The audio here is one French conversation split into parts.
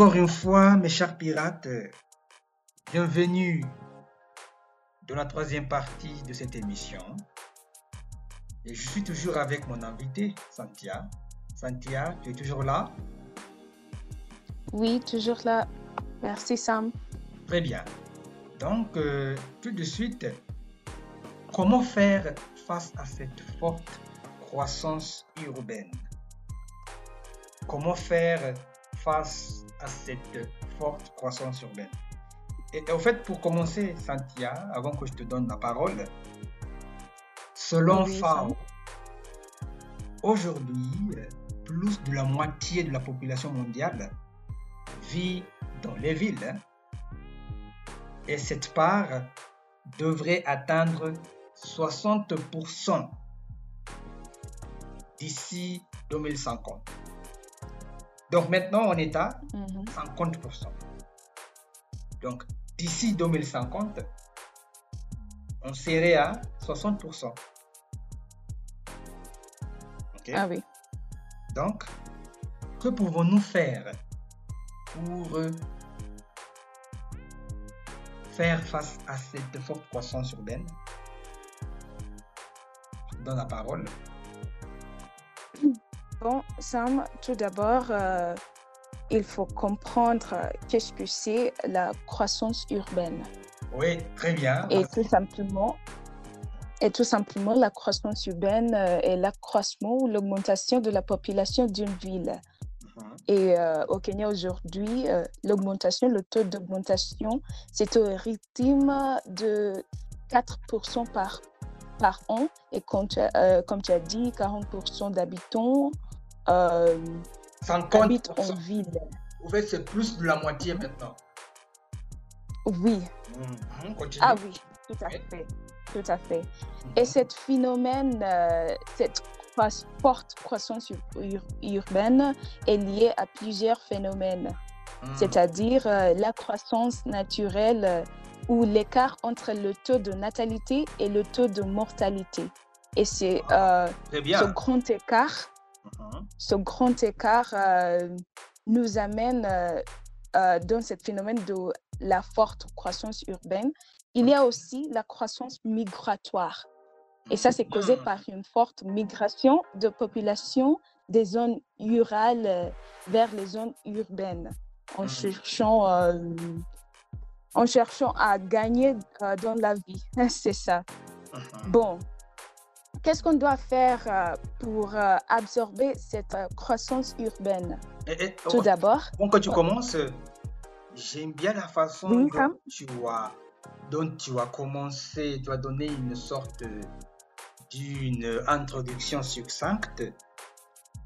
Encore une fois, mes chers pirates, bienvenue dans la troisième partie de cette émission. Et je suis toujours avec mon invité, Santia. Santia, tu es toujours là? Oui, toujours là. Merci, Sam. Très bien. Donc, euh, tout de suite, comment faire face à cette forte croissance urbaine? Comment faire face à cette forte croissance urbaine Et en fait, pour commencer, Santia, avant que je te donne la parole, selon Oui, FAO, aujourd'hui, plus de la moitié de la population mondiale vit dans les villes. hein. Et cette part devrait atteindre 60% d'ici 2050. Donc maintenant, on est à Mhm. 50%. Donc d'ici 2050, on serait à 60%. Ok Ah oui. Donc, que pouvons-nous faire pour faire face à cette forte croissance urbaine? Je donne la parole. Bon, Sam, tout d'abord, euh, il faut comprendre euh, qu'est-ce que c'est la croissance urbaine. Oui, très bien. Et tout simplement, et tout simplement, la croissance urbaine euh, est l'accroissement ou l'augmentation de la population d'une ville. Mhm. Et euh, au Kenya aujourd'hui, euh, l'augmentation, le taux d'augmentation, c'est au rythme de 4% par, par an. Et comme tu, as- euh, comme tu as dit, 40% d'habitants euh, habitent en 50%. ville. En fait, c'est plus de la moitié maintenant. Oui, Mhm. Ah oui, tout à Oui. fait. Tout à fait. Mhm. Et ce phénomène, euh, cette forte croissance ur- ur- urbaine est liée à plusieurs phénomènes. Mhm. c'est-à-dire euh, la croissance naturelle ou l'écart entre le taux de natalité et le taux de mortalité. Et c'est euh, Très ce grand écart, Mhm. ce grand écart euh, nous amène euh, euh, dans ce phénomène de la forte croissance urbaine. Il y a aussi la croissance migratoire. Et ça, c'est causé Mhm. par une forte migration de population des zones rurales euh, vers les zones urbaines, en Mhm. cherchant, euh, en cherchant à gagner euh, dans la vie. C'est ça. Mhm. Bon, qu'est-ce qu'on doit faire euh, pour euh, absorber cette croissance urbaine? Et- et- Tout d'abord, Avant que tu commences, j'aime bien la façon Oui, dont tu as, dont tu as commencé, tu as donné une sorte d'une introduction succincte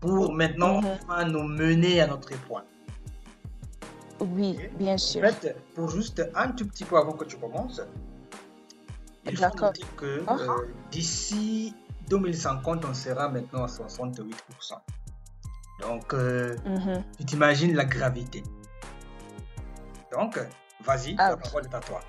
pour maintenant Mhm. enfin nous mener à notre point. Oui, bien En sûr. fait, pour juste un tout petit peu avant que tu commences, il faut dire que Ah. euh, d'ici 2050, on sera maintenant à 68%. Donc, euh, Mhm. tu t'imagines la gravité. Donc, vas-y, Ah la parole est à toi.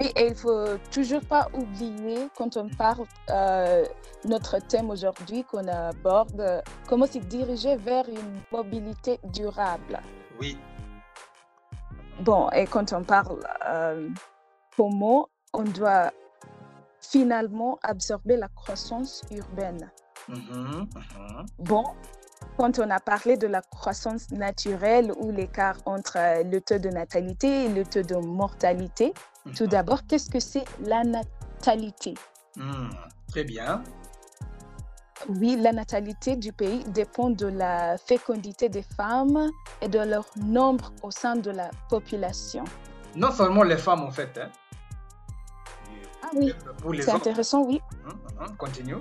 Oui, et il faut toujours pas oublier quand on parle euh, notre thème aujourd'hui qu'on aborde, comment se diriger vers une mobilité durable. Oui. Bon, et quand on parle euh, comment on doit finalement absorber la croissance urbaine. Mhm, mhm. Bon, quand on a parlé de la croissance naturelle ou l'écart entre le taux de natalité et le taux de mortalité, tout Mhm. d'abord, qu'est-ce que c'est la natalité? Mhm. Très bien. Oui, la natalité du pays dépend de la fécondité des femmes et de leur nombre au sein de la population. Non seulement les femmes, en fait. hein. Ah oui, les c'est intéressant, oui. Mhm, mhm. Continue.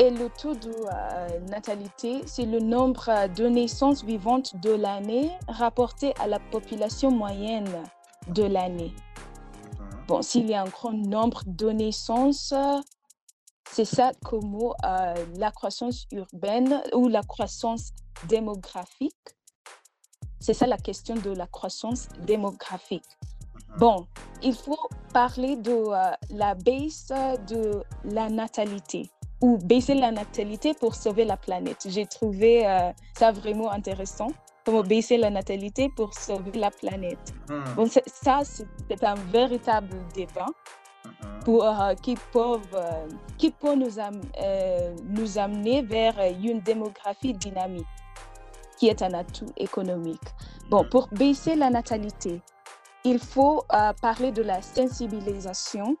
Et le taux de euh, natalité, c'est le nombre euh, de naissances vivantes de l'année rapporté à la population moyenne de l'année. Mhm. Bon, s'il y a un grand nombre de naissances, c'est ça comment euh, la croissance urbaine ou la croissance démographique, c'est ça la question de la croissance démographique. Mhm. Bon, il faut parler de euh, la baisse de la natalité. Ou baisser la natalité pour sauver la planète. J'ai trouvé euh, ça vraiment intéressant. Comment baisser la natalité pour sauver la planète. Mhm. Bon, ça, c'est un véritable débat Mhm. pour, euh, qui, peuvent, euh, qui peut nous, am- nous amener vers une démographie dynamique, qui est un atout économique. Bon, pour baisser la natalité, il faut parler de la sensibilisation.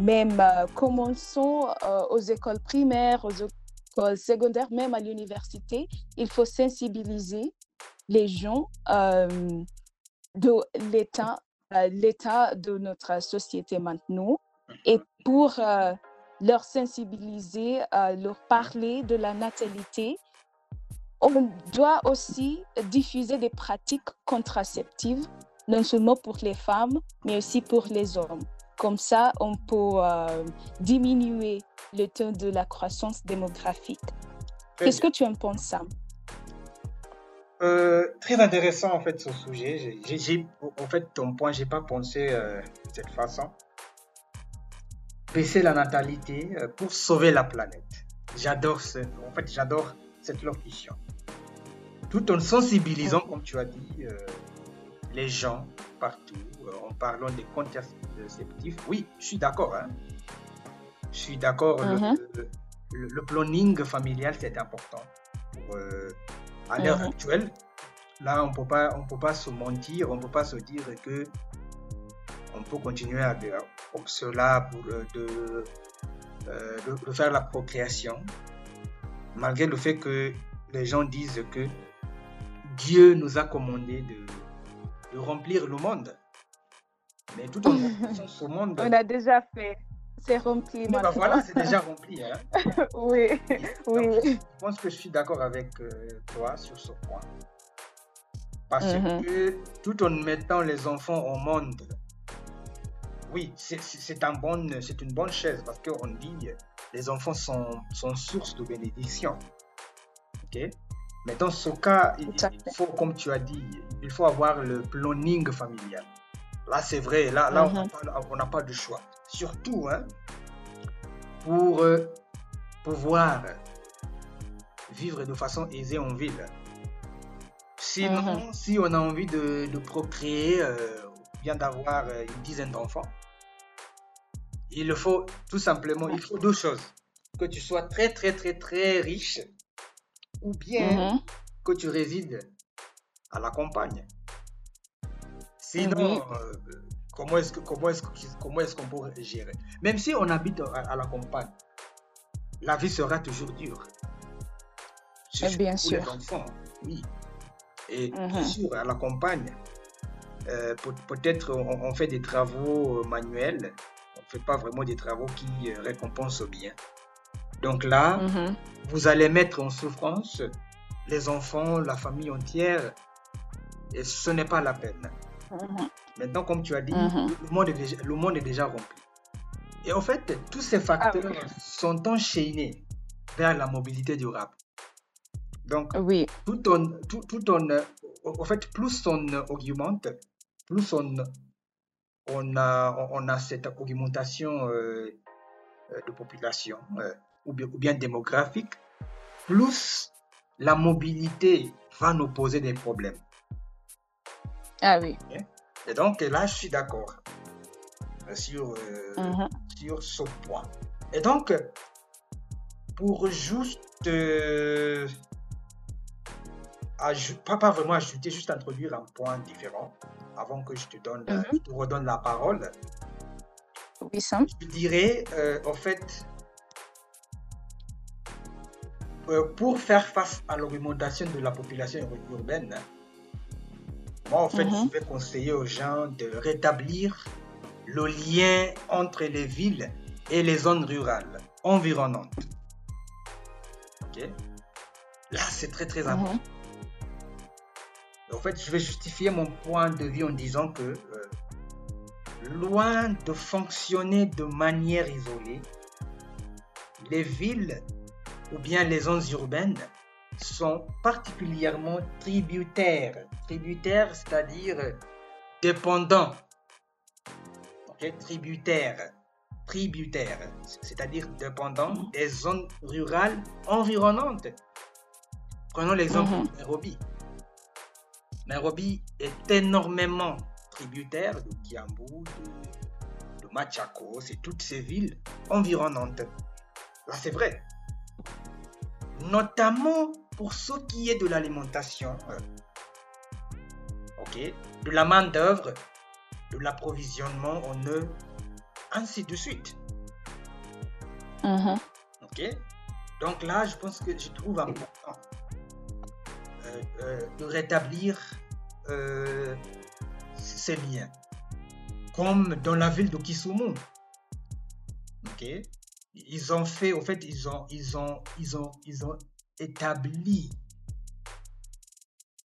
Même euh, commençons euh, aux écoles primaires, aux écoles secondaires, même à l'université, il faut sensibiliser les gens euh, de l'état, euh, l'état de notre société maintenant. Et pour leur sensibiliser, leur parler de la natalité, on doit aussi diffuser des pratiques contraceptives, non seulement pour les femmes, mais aussi pour les hommes. Comme ça, on peut euh, diminuer le taux de la croissance démographique. Qu'est-ce que tu en penses, Sam? Euh, très intéressant en fait ce sujet. J'ai- en fait, ton point, j'ai pas pensé euh, de cette façon. Baisser la natalité pour sauver la planète. J'adore ce, en fait, j'adore cette locution. Tout en sensibilisant, comme tu as dit, les gens partout, en parlant des contraceptifs. Oui, je suis d'accord. hein. Je suis d'accord. le- Mhm. le, le- le planning familial, c'est important. Pour, euh, à l'heure Mhm. actuelle, là, on peut pas, on peut pas se mentir, on peut pas se dire que on peut continuer à faire comme cela pour euh, de, euh, de- de faire la procréation, malgré le fait que les gens disent que Dieu nous a commandé de, de remplir le monde. Mais tout en ce monde, On a déjà fait. C'est rempli bah voilà, c'est déjà rempli. hein. oui, oui. Donc, je pense que je suis d'accord avec euh, toi sur ce point. Parce Mhm. que tout en mettant les enfants au monde, oui, c'est- un bon, c'est une bonne chose parce qu'on dit les enfants sont, sont source de bénédiction. Ok? Mais dans ce cas, il, il faut, comme tu as dit, il faut avoir le planning familial. Là, c'est vrai, là, là on n'a Mhm. pas- on n'a pas de choix. Surtout, hein, pour euh, pouvoir vivre de façon aisée en ville. Sinon, si on a envie de, de procréer, euh, ou bien d'avoir euh, une dizaine d'enfants, il faut tout simplement, il faut deux choses. Que tu sois très très très très riche ou bien Mhm. que tu résides à la campagne. Sinon, Oui. euh, comment est-ce comment est-ce que- comment est-ce qu'on pourrait gérer? Même si on habite à, à la campagne, la vie sera toujours dure. Surtout bien pour les sûr. enfants, oui. Et Mhm. bien sûr, à la campagne, euh, peut- peut-être on, on fait des travaux euh, manuels, on ne fait pas vraiment des travaux qui récompensent bien. Donc là, Mhm. vous allez mettre en souffrance les enfants, la famille entière, et ce n'est pas la peine. Mhm. Maintenant, comme tu as dit, Mhm. le, monde est déjà, le monde est déjà rempli. Et en fait, tous ces facteurs Ah oui. sont enchaînés vers la mobilité durable. Donc, Oui, tout on, tout, tout on, euh, en fait, plus on augmente, plus on, on, a, on a cette augmentation euh, euh, de population euh, ou, bien, ou bien démographique, plus la mobilité va nous poser des problèmes. Ah oui. Et donc là, je suis d'accord euh, sur, euh, Mhm. sur ce point. Et donc, pour juste euh, pas, pas vraiment ajouter, juste introduire un point différent avant que je te donne, Mhm. je te redonne la parole. Oui, Sam. Je dirais, euh, en fait, euh, pour faire face à l'augmentation de la population ur- urbaine, moi, en fait, Mhm. je vais conseiller aux gens de rétablir le lien entre les villes et les zones rurales environnantes. Ok? Là, c'est très, très important. Mhm. En fait, je vais justifier mon point de vue en disant que, euh, loin de fonctionner de manière isolée, les villes ou bien les zones urbaines sont particulièrement tributaires. Tributaires, c'est-à-dire dépendants. Tributaires tributaires, c'est-à-dire dépendants des zones rurales environnantes. Prenons l'exemple Mhm. de Nairobi. Nairobi est énormément tributaire de Kiambu, de, de Machakos et toutes ces villes environnantes. Là, c'est vrai. Notamment pour ce qui est de l'alimentation, euh, ok, de la main-d'œuvre, de l'approvisionnement en eux, ainsi de suite. Mhm. Ok Donc là, je pense que je trouve important euh, euh, de rétablir euh, ces liens. Comme dans la ville de Kisumu. Ok Ils ont fait, au fait, ils ont, ils ont, ils ont, ils ont établi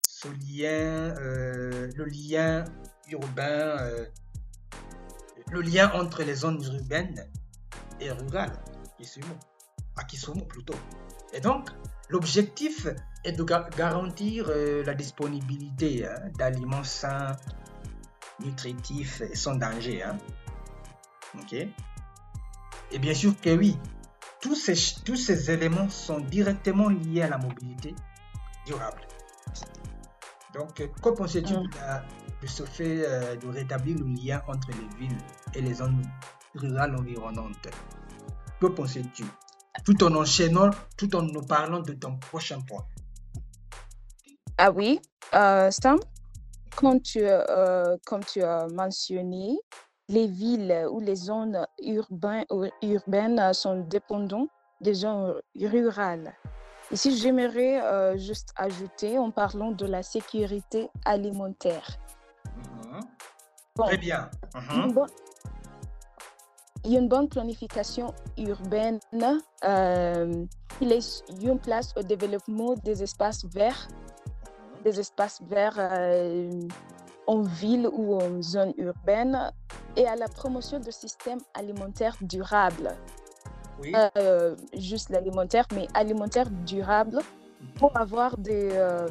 ce lien, euh, le lien urbain, euh, le lien entre les zones urbaines et rurales. À Kisumu plutôt. Et donc, l'objectif est de ga- garantir euh, la disponibilité hein, d'aliments sains, nutritifs et sans danger. hein. Ok? Et bien sûr que oui, tous ces, tous ces éléments sont directement liés à la mobilité durable. Donc, que pensez-tu Mm. de, ce fait euh, de rétablir le lien entre les villes et les zones rurales environnantes? Que pensais-tu Tout en enchaînant, tout en nous parlant de ton prochain point. Ah oui, euh, Sam, comme tu, euh, comme tu as mentionné, les villes ou les zones urbain- ou urbaines sont dépendantes des zones rurales. Ici, j'aimerais euh, juste ajouter en parlant de la sécurité alimentaire. Mhm. Bon, Très bien. Mhm. une bonne- il y a une bonne planification urbaine euh, laisse une place au développement des espaces verts, des espaces verts euh, en ville ou en zone urbaine et à la promotion de systèmes alimentaires durables. Oui. Euh, juste l'alimentaire, mais alimentaire durable pour avoir des euh,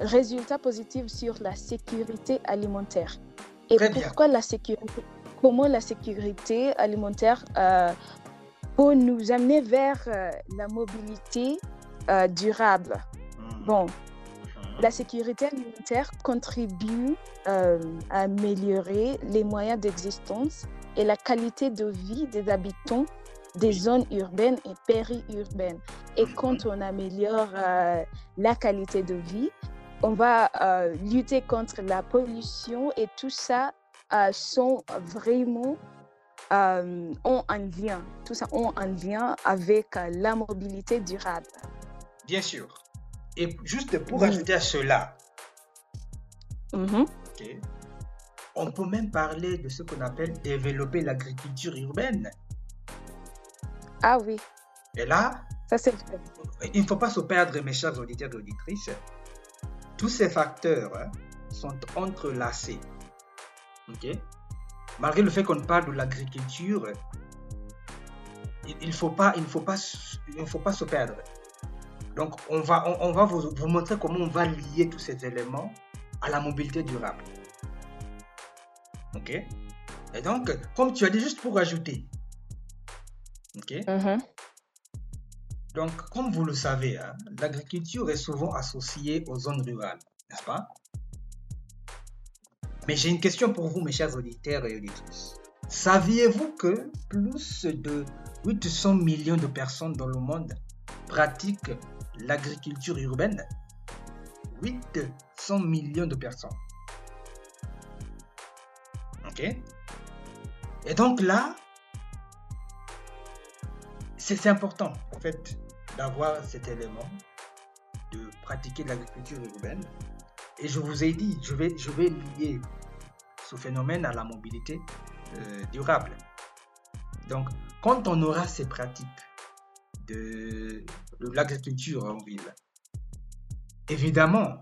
résultats positifs sur la sécurité alimentaire. Et Très bien. pourquoi la sécurité Comment la sécurité alimentaire euh, peut nous amener vers euh, la mobilité durable? Mhm. Bon. La sécurité alimentaire contribue euh, à améliorer les moyens d'existence et la qualité de vie des habitants des zones urbaines et périurbaines. Et quand on améliore euh, la qualité de vie, on va euh, lutter contre la pollution et tout ça sont vraiment ont un lien, tout ça ont un lien avec la mobilité durable. Bien sûr. Et juste pour Oui. ajouter à cela, Mhm. ok, on peut même parler de ce qu'on appelle développer l'agriculture urbaine. Ah oui, Et là, ça il ne faut pas se perdre, mes chers auditeurs et auditrices. Tous ces facteurs hein, sont entrelacés. Ok? Malgré le fait qu'on parle de l'agriculture, il ne faut, pas, il faut, pas, s- il ne faut pas se perdre. Donc, on va, on, on va vous, vous montrer comment on va lier tous ces éléments à la mobilité durable. Ok? Et donc, comme tu as dit, juste pour ajouter. Ok? Mhm. donc, comme vous le savez, hein, l'agriculture est souvent associée aux zones rurales, n'est-ce pas? Mais j'ai une question pour vous, mes chers auditeurs et auditrices. Saviez-vous que plus de 800 millions de personnes dans le monde pratiquent l'agriculture urbaine 800 millions de personnes. Ok Et donc là, c'est important, en fait, d'avoir cet élément, de pratiquer l'agriculture urbaine. Et je vous ai dit, je vais, je vais lier ce phénomène à la mobilité euh, durable. Donc, quand on aura ces pratiques de, de l'agriculture en ville, évidemment,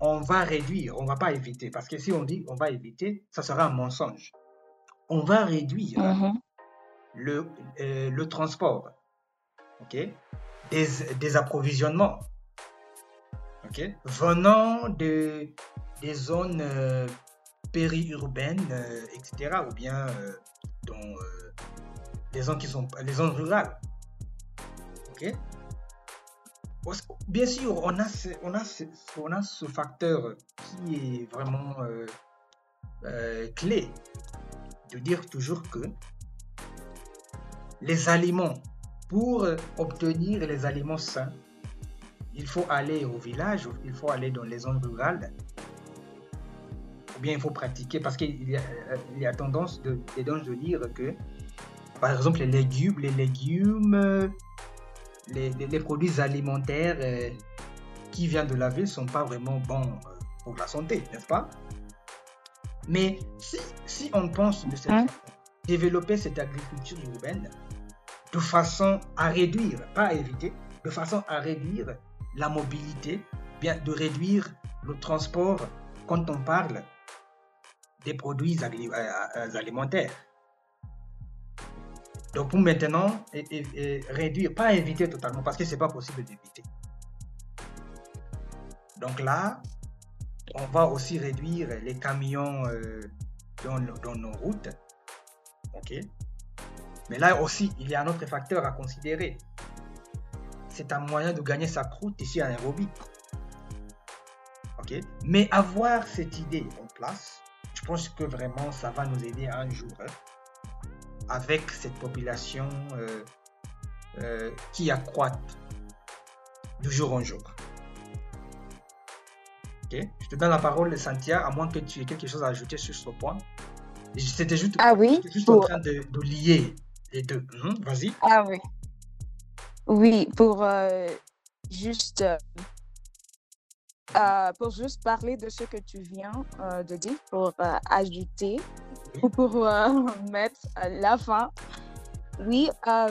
on va réduire, on va pas éviter, parce que si on dit on va éviter, ça sera un mensonge. On va réduire Mhm. le, euh, le transport, ok, des, des approvisionnements, ok, venant de, des zones euh, périurbaines, euh, etc., ou bien dans les zones qui sont les zones rurales. Bien sûr, on a ce, on a ce, on a ce facteur qui est vraiment clé de dire toujours que les aliments, pour obtenir les aliments sains, il faut aller au village, il faut aller dans les zones rurales, ou bien il faut pratiquer, parce qu'il y, a, il y a tendance de, de dire que, par exemple, les légumes, les légumes, les, les, produits alimentaires euh, qui viennent de la ville ne sont pas vraiment bons euh, pour la santé, n'est-ce pas? Mais si, si on pense de cette façon, développer cette agriculture urbaine de façon à réduire, pas à éviter, de façon à réduire la mobilité, bien de réduire le transport quand on parle des produits euh, alimentaires. Donc pour maintenant, réduire, pas éviter totalement, parce que c'est pas possible d'éviter. Donc là, on va aussi réduire les camions euh, dans, nos routes. Mais là aussi, il y a un autre facteur à considérer. C'est un moyen de gagner sa croûte ici à Nairobi. Mais avoir cette idée en place, je pense que vraiment ça va nous aider un jour. Hein avec cette population euh, euh, qui accroît de jour en jour. Je te donne la parole, Santia, à moins que tu aies quelque chose à ajouter sur ce point. C'était juste, ah oui, juste en train de, lier les deux. Mhm, vas-y. Ah oui. Oui, pour euh, juste pour juste parler de ce que tu viens de dire, pour ajouter ou pour euh, mettre la fin. Oui, euh,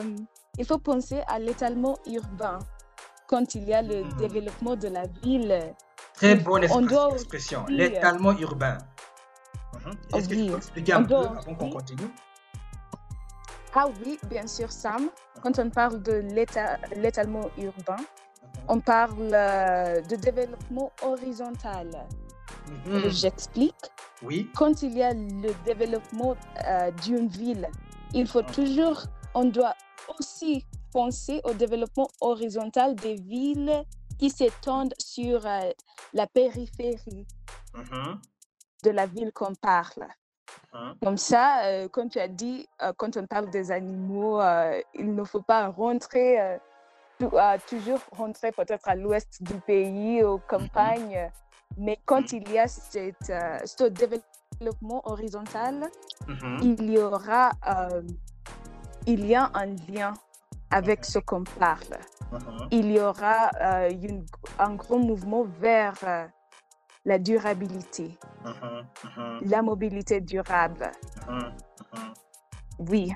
il faut penser à l'étalement urbain quand il y a le hmm. développement de la ville. Très bonne expression, l'étalement urbain. Mhm. Est-ce que tu peux expliquer un peu avant qu'on continue? Ah oui, bien sûr, Sam. Quand on parle de l'étalement urbain, mhm. on parle de développement horizontal. Mhm. J'explique. Oui. Quand il y a le développement euh, d'une ville, il faut ah. toujours, on doit aussi penser au développement horizontal des villes qui s'étendent sur euh, la périphérie mhm. de la ville qu'on parle. Mhm. Comme ça, euh, comme tu as dit, quand on parle des animaux, il ne faut pas rentrer, toujours rentrer peut-être à l'ouest du pays, aux campagnes. Mais quand il y a cette, euh, ce développement horizontal, mm-hmm. il y aura euh, il y a un lien avec ce qu'on parle. Mm-hmm. Il y aura euh, une, un gros mouvement vers la durabilité, mm-hmm. la mobilité durable. Oui.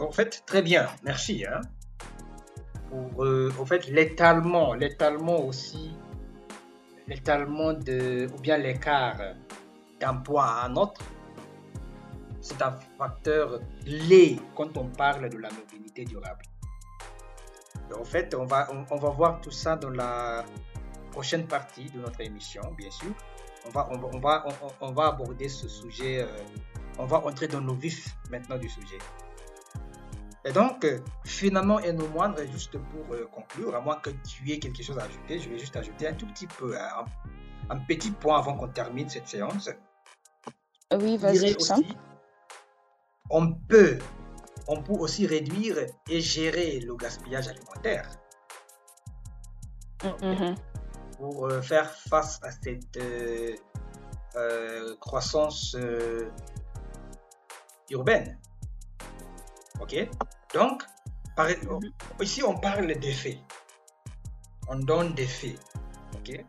En fait, très bien, merci. Hein. Pour, en fait, l'étalement, l'étalement aussi l'étalement de, ou bien l'écart d'un point à un autre, c'est un facteur clé quand on parle de la mobilité durable. en fait, on va, on, va voir tout ça dans la prochaine partie de notre émission, bien sûr. On va, on, va, on, va aborder ce sujet, euh, on va entrer dans nos vifs maintenant du sujet. Et donc, euh, finalement, et non moindre, juste pour euh, conclure, à moins que tu aies quelque chose à ajouter, je vais juste ajouter un tout petit peu, un, petit point avant qu'on termine cette séance. Oui, vas-y. On peut, on peut aussi réduire et gérer le gaspillage alimentaire. Mm-hmm. Pour euh, faire face à cette croissance urbaine. OK? Donc, par, mhm. ici, on parle des faits. On donne des faits. OK?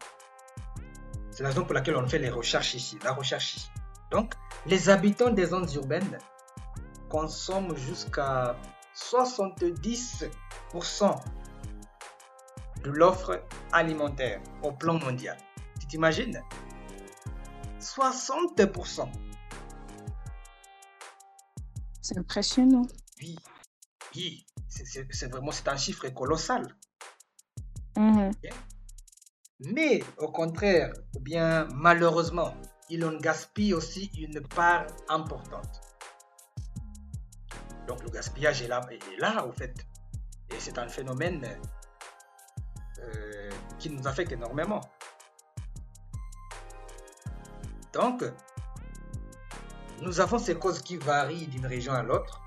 C'est la raison pour laquelle on fait les recherches ici, la recherche ici. Donc, les habitants des zones urbaines consomment jusqu'à 70% de l'offre alimentaire au plan mondial. Tu t'imagines? 60%. C'est impressionnant. Oui, oui, c'est vraiment c'est un chiffre colossal. Mm-hmm. Mais au contraire, ou bien malheureusement, il en gaspille aussi une part importante. Donc le gaspillage est là, est là au fait. Et c'est un phénomène euh, qui nous affecte énormément. Donc, nous avons ces causes qui varient d'une région à l'autre.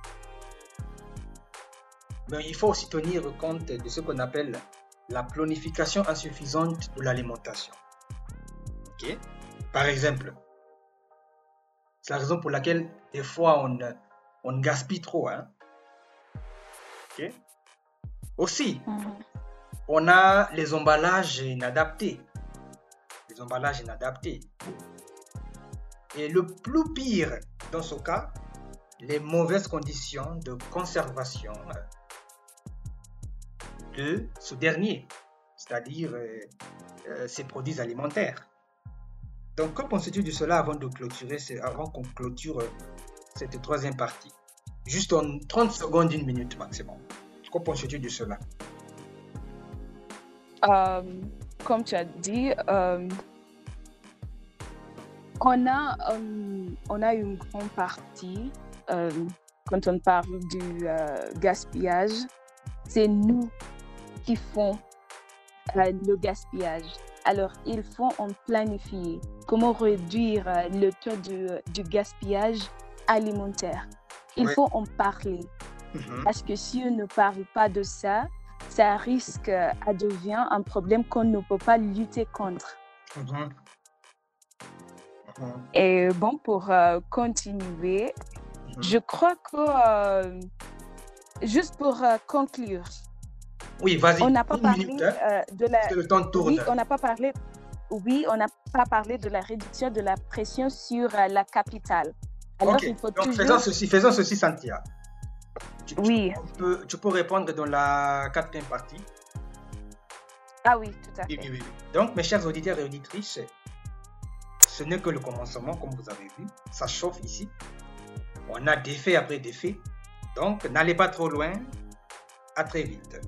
Mais il faut aussi tenir compte de ce qu'on appelle la planification insuffisante de l'alimentation. Par exemple, c'est la raison pour laquelle des fois on, on gaspille trop. Hein? Aussi, Mhm. on a les emballages inadaptés. Les emballages inadaptés. Et le plus pire dans ce cas, les mauvaises conditions de conservation de ce dernier, c'est-à-dire euh, euh, ces produits alimentaires. Donc, que penses-tu de cela avant de clôturer, avant qu'on clôture euh, cette troisième partie? Juste en 30 secondes, une minute maximum. Que penses-tu de cela? Euh, comme tu as dit, euh, on, a, euh, on a une grande partie, euh, quand on parle du euh, gaspillage, c'est nous qui font euh, le gaspillage. Alors, il faut en planifier comment réduire euh, le taux du gaspillage alimentaire. Il Ouais. faut en parler. Mhm. Parce que si on ne parle pas de ça, ça risque euh, à devenir un problème qu'on ne peut pas lutter contre. Mhm. Et bon, pour euh, continuer, Mhm. je crois que, juste pour conclure, Oui, vas-y. on n'a pas une parlé minute, hein, euh, de la... parce que le temps tourne. Oui, on n'a pas parlé... Oui, on n'a pas parlé de la réduction de la pression sur euh, la capitale. Alors, il faut donc toujours... faisons ceci, faisons ceci, Santia. Tu, Oui. tu peux répondre dans la quatrième partie. Ah oui, tout à Oui, fait. oui, oui. Donc, mes chers auditeurs et auditrices, ce n'est que le commencement, comme vous avez vu. Ça chauffe ici. On a des faits après des faits. Donc, n'allez pas trop loin. À très vite.